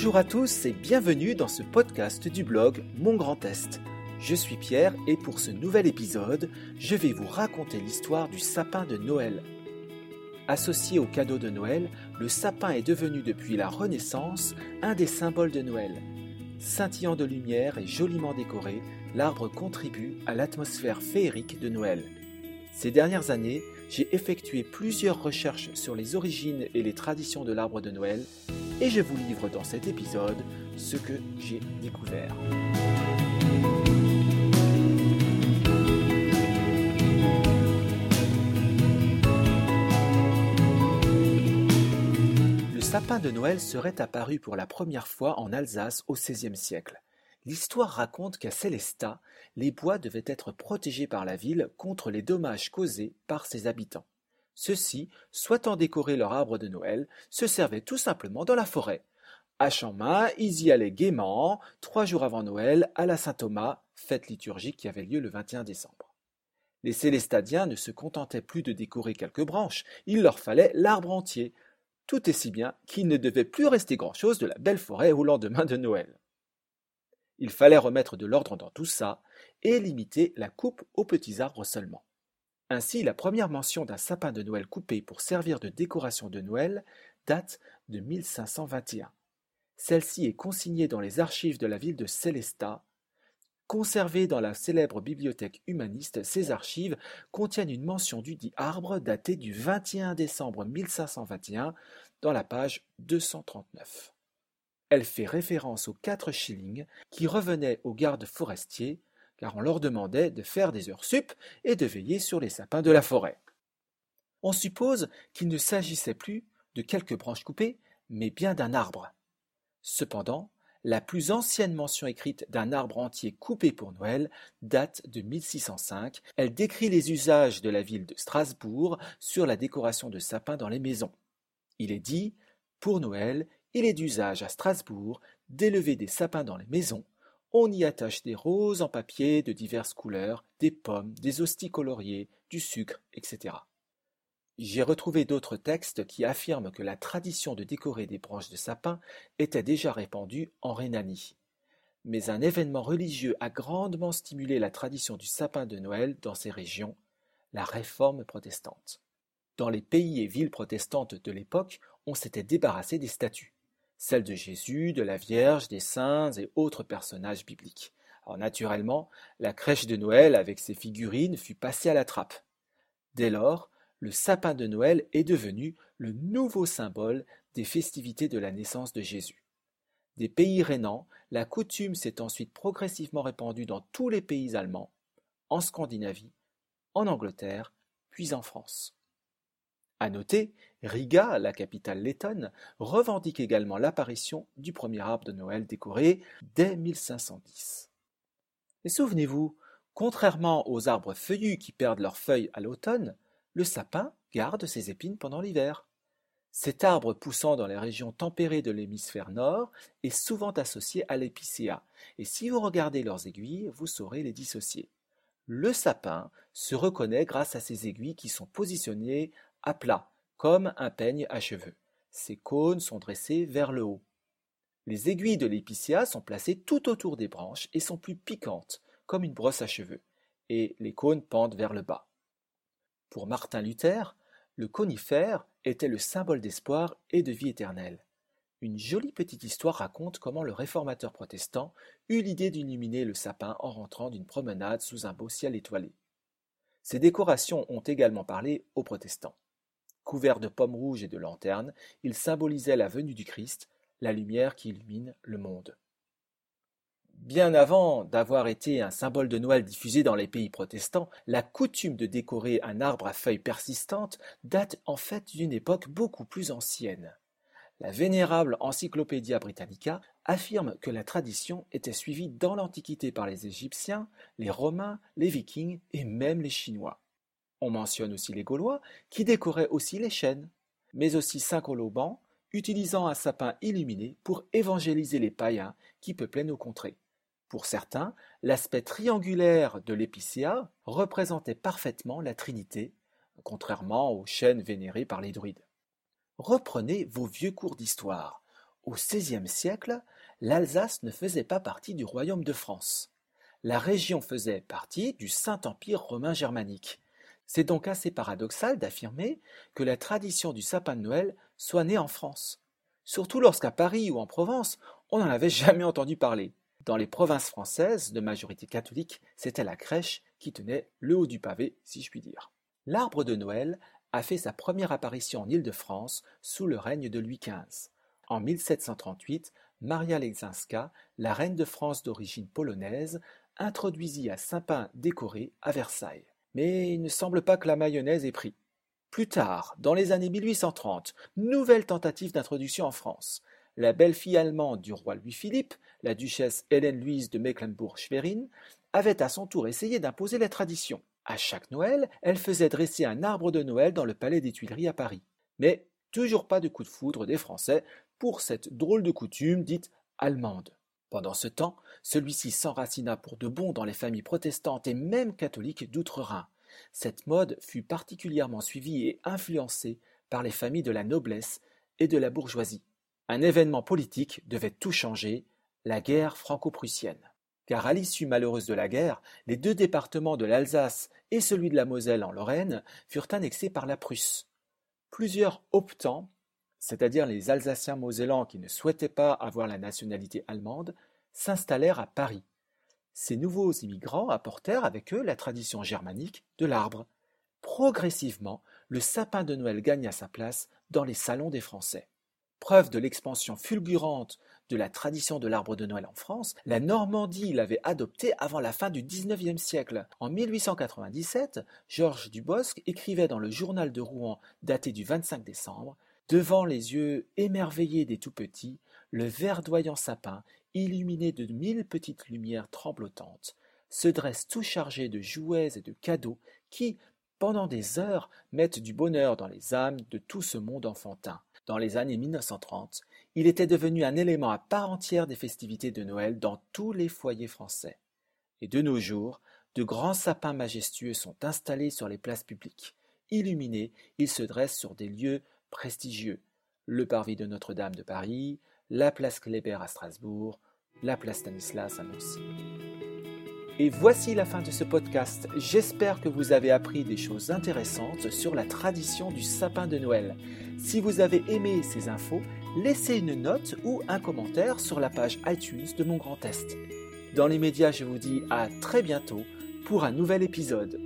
Bonjour à tous et bienvenue dans ce podcast du blog Mon Grand Est. Je suis Pierre et pour ce nouvel épisode, je vais vous raconter l'histoire du sapin de Noël. Associé au cadeau de Noël, le sapin est devenu depuis la Renaissance un des symboles de Noël. Scintillant de lumière et joliment décoré, l'arbre contribue à l'atmosphère féerique de Noël. Ces dernières années, j'ai effectué plusieurs recherches sur les origines et les traditions de l'arbre de Noël et je vous livre dans cet épisode ce que j'ai découvert. Le sapin de Noël serait apparu pour la première fois en Alsace au XVIe siècle. L'histoire raconte qu'à Célestat, les bois devaient être protégés par la ville contre les dommages causés par ses habitants. Ceux-ci, souhaitant décorer leur arbre de Noël, se servaient tout simplement dans la forêt. À main, ils y allaient gaiement, trois jours avant Noël, à la Saint-Thomas, fête liturgique qui avait lieu le 21 décembre. Les Célestadiens ne se contentaient plus de décorer quelques branches, il leur fallait l'arbre entier. Tout est si bien qu'il ne devait plus rester grand-chose de la belle forêt au lendemain de Noël. Il fallait remettre de l'ordre dans tout ça et limiter la coupe aux petits arbres seulement. Ainsi, la première mention d'un sapin de Noël coupé pour servir de décoration de Noël date de 1521. Celle-ci est consignée dans les archives de la ville de Célestat. Conservées dans la célèbre bibliothèque humaniste, ces archives contiennent une mention du dit arbre datée du 21 décembre 1521 dans la page 239. Elle fait référence aux quatre shillings qui revenaient aux gardes forestiers car on leur demandait de faire des heures sup et de veiller sur les sapins de la forêt. On suppose qu'il ne s'agissait plus de quelques branches coupées, mais bien d'un arbre. Cependant, la plus ancienne mention écrite d'un arbre entier coupé pour Noël date de 1605. Elle décrit les usages de la ville de Strasbourg sur la décoration de sapins dans les maisons. Il est dit Pour Noël, il est d'usage à Strasbourg d'élever des sapins dans les maisons on y attache des roses en papier de diverses couleurs, des pommes, des hosties coloriées, du sucre, etc. J'ai retrouvé d'autres textes qui affirment que la tradition de décorer des branches de sapin était déjà répandue en Rhénanie. Mais un événement religieux a grandement stimulé la tradition du sapin de Noël dans ces régions, la réforme protestante. Dans les pays et villes protestantes de l'époque, on s'était débarrassé des statues celles de Jésus, de la Vierge, des saints et autres personnages bibliques. Alors naturellement, la crèche de Noël avec ses figurines fut passée à la trappe. Dès lors, le sapin de Noël est devenu le nouveau symbole des festivités de la naissance de Jésus. Des pays rénants, la coutume s'est ensuite progressivement répandue dans tous les pays allemands, en Scandinavie, en Angleterre, puis en France. À noter, Riga, la capitale lettonne, revendique également l'apparition du premier arbre de Noël décoré dès 1510. Et souvenez-vous, contrairement aux arbres feuillus qui perdent leurs feuilles à l'automne, le sapin garde ses épines pendant l'hiver. Cet arbre poussant dans les régions tempérées de l'hémisphère nord est souvent associé à l'épicéa, et si vous regardez leurs aiguilles, vous saurez les dissocier. Le sapin se reconnaît grâce à ses aiguilles qui sont positionnées à plat, comme un peigne à cheveux. Ses cônes sont dressés vers le haut. Les aiguilles de l'épicéa sont placées tout autour des branches et sont plus piquantes, comme une brosse à cheveux, et les cônes pendent vers le bas. Pour Martin Luther, le conifère était le symbole d'espoir et de vie éternelle. Une jolie petite histoire raconte comment le réformateur protestant eut l'idée d'illuminer le sapin en rentrant d'une promenade sous un beau ciel étoilé. Ces décorations ont également parlé aux protestants. Couvert de pommes rouges et de lanternes, il symbolisait la venue du Christ, la lumière qui illumine le monde. Bien avant d'avoir été un symbole de Noël diffusé dans les pays protestants, la coutume de décorer un arbre à feuilles persistantes date en fait d'une époque beaucoup plus ancienne. La vénérable Encyclopédia Britannica affirme que la tradition était suivie dans l'Antiquité par les Égyptiens, les Romains, les Vikings et même les Chinois. On mentionne aussi les Gaulois, qui décoraient aussi les chênes, mais aussi Saint-Colauban, utilisant un sapin illuminé pour évangéliser les païens qui peuplaient nos contrées. Pour certains, l'aspect triangulaire de l'épicéa représentait parfaitement la Trinité, contrairement aux chênes vénérés par les druides. Reprenez vos vieux cours d'histoire. Au XVIe siècle, l'Alsace ne faisait pas partie du royaume de France. La région faisait partie du Saint-Empire romain germanique. C'est donc assez paradoxal d'affirmer que la tradition du sapin de Noël soit née en France. Surtout lorsqu'à Paris ou en Provence, on n'en avait jamais entendu parler. Dans les provinces françaises de majorité catholique, c'était la crèche qui tenait le haut du pavé, si je puis dire. L'arbre de Noël a fait sa première apparition en Île-de-France sous le règne de Louis XV. En 1738, Maria Lexinska, la reine de France d'origine polonaise, introduisit un sapin décoré à Versailles. Mais il ne semble pas que la mayonnaise ait pris. Plus tard, dans les années 1830, nouvelle tentative d'introduction en France. La belle-fille allemande du roi Louis-Philippe, la duchesse Hélène-Louise de Mecklembourg-Schwerin, avait à son tour essayé d'imposer la tradition. À chaque Noël, elle faisait dresser un arbre de Noël dans le palais des Tuileries à Paris. Mais toujours pas de coup de foudre des Français pour cette drôle de coutume dite allemande. Pendant ce temps, celui-ci s'enracina pour de bon dans les familles protestantes et même catholiques d'outre-Rhin. Cette mode fut particulièrement suivie et influencée par les familles de la noblesse et de la bourgeoisie. Un événement politique devait tout changer, la guerre franco-prussienne. Car à l'issue malheureuse de la guerre, les deux départements de l'Alsace et celui de la Moselle en Lorraine furent annexés par la Prusse. Plusieurs optants c'est-à-dire les Alsaciens mosellans qui ne souhaitaient pas avoir la nationalité allemande, s'installèrent à Paris. Ces nouveaux immigrants apportèrent avec eux la tradition germanique de l'arbre. Progressivement, le sapin de Noël gagna sa place dans les salons des Français. Preuve de l'expansion fulgurante de la tradition de l'arbre de Noël en France, la Normandie l'avait adopté avant la fin du XIXe siècle. En 1897, Georges Dubosc écrivait dans le journal de Rouen daté du 25 décembre Devant les yeux émerveillés des tout-petits, le verdoyant sapin, illuminé de mille petites lumières tremblotantes, se dresse tout chargé de jouets et de cadeaux qui, pendant des heures, mettent du bonheur dans les âmes de tout ce monde enfantin. Dans les années 1930, il était devenu un élément à part entière des festivités de Noël dans tous les foyers français. Et de nos jours, de grands sapins majestueux sont installés sur les places publiques. Illuminés, ils se dressent sur des lieux prestigieux, le parvis de Notre-Dame de Paris, la place Kléber à Strasbourg, la place Stanislas à Nancy. Et voici la fin de ce podcast. J'espère que vous avez appris des choses intéressantes sur la tradition du sapin de Noël. Si vous avez aimé ces infos, laissez une note ou un commentaire sur la page iTunes de mon Grand Est. Dans les médias, je vous dis à très bientôt pour un nouvel épisode.